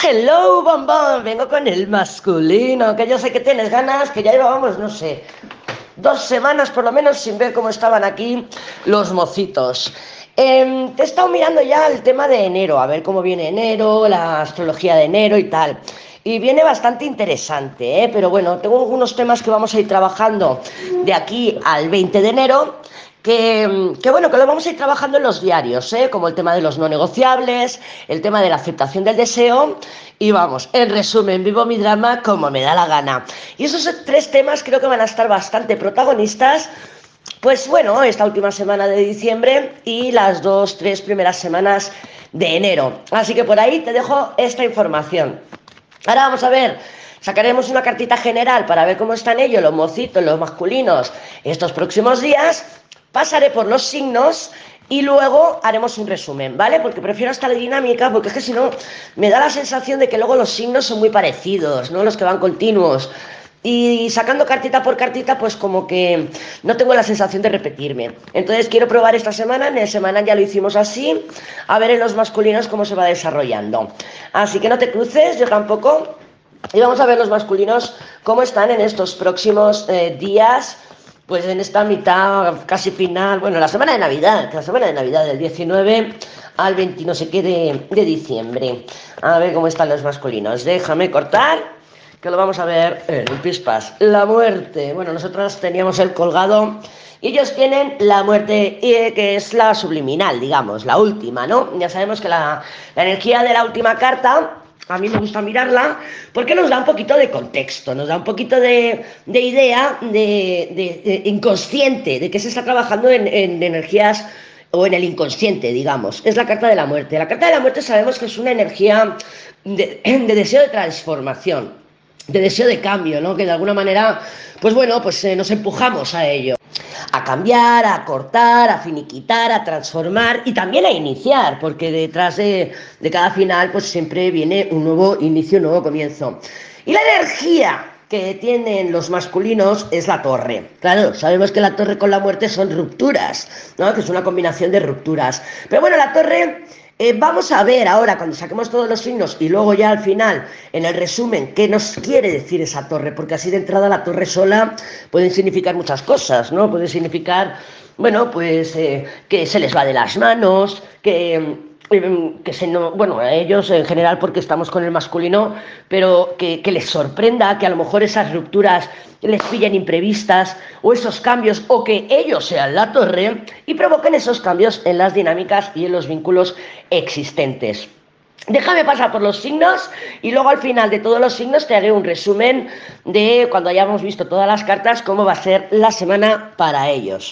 Hello, bombón, vengo con el masculino, que yo sé que tienes ganas, que ya llevábamos, no sé, dos semanas por lo menos sin ver cómo estaban aquí los mocitos. Em, te he estado mirando ya el tema de enero, a ver cómo viene enero, la astrología de enero y tal. Y viene bastante interesante, ¿eh? pero bueno, tengo algunos temas que vamos a ir trabajando de aquí al 20 de enero que, bueno, que lo vamos a ir trabajando en los diarios, ¿eh? como el tema de los no negociables, el tema de la aceptación del deseo y vamos, en resumen, vivo mi drama como me da la gana. Y esos tres temas creo que van a estar bastante protagonistas. Pues bueno, esta última semana de diciembre y las dos, tres primeras semanas de enero. Así que por ahí te dejo esta información. Ahora vamos a ver sacaremos una cartita general para ver cómo están ellos, los mocitos, los masculinos, estos próximos días pasaré por los signos y luego haremos un resumen, ¿vale? Porque prefiero esta dinámica, porque es que si no, me da la sensación de que luego los signos son muy parecidos, ¿no? Los que van continuos. Y sacando cartita por cartita, pues como que no tengo la sensación de repetirme. Entonces quiero probar esta semana, en el semana ya lo hicimos así, a ver en los masculinos cómo se va desarrollando. Así que no te cruces, yo tampoco. Y vamos a ver los masculinos cómo están en estos próximos eh, días pues en esta mitad casi final, bueno, la semana de Navidad, la semana de Navidad del 19 al 20 no sé qué de, diciembre. A ver cómo están los masculinos. Déjame cortar, que lo vamos a ver en el Pispas. La muerte. Bueno, nosotros teníamos el colgado y ellos tienen la muerte, eh, que es la subliminal, digamos, la última, ¿no? Ya sabemos que la, la energía de la última carta a mí me gusta mirarla porque nos da un poquito de contexto, nos da un poquito de, idea de, inconsciente, de que se está trabajando en, energías o en el inconsciente, digamos. Es la carta de la muerte. La carta de la muerte sabemos que es una energía de, deseo de transformación, de deseo de cambio, ¿no? Que de alguna manera, pues bueno, pues eh, nos empujamos a ello a cambiar, a cortar, a finiquitar, a transformar y también a iniciar, porque detrás de, cada final pues siempre viene un nuevo inicio, un nuevo comienzo. Y la energía que tienen los masculinos es la torre. Claro, sabemos que la torre con la muerte son rupturas, ¿no? que es una combinación de rupturas. Pero bueno, la torre eh, vamos a ver ahora, cuando saquemos todos los signos y luego ya al final, en el resumen, qué nos quiere decir esa torre, porque así de entrada la torre sola puede significar muchas cosas, ¿no? Puede significar, bueno, pues eh, que se les va de las manos, que que se no, bueno, a ellos en general porque estamos con el masculino, pero que, les sorprenda que a lo mejor esas rupturas les pillen imprevistas o esos cambios o que ellos sean la torre y provoquen esos cambios en las dinámicas y en los vínculos existentes. Déjame pasar por los signos y luego al final de todos los signos te haré un resumen de cuando hayamos visto todas las cartas, cómo va a ser la semana para ellos.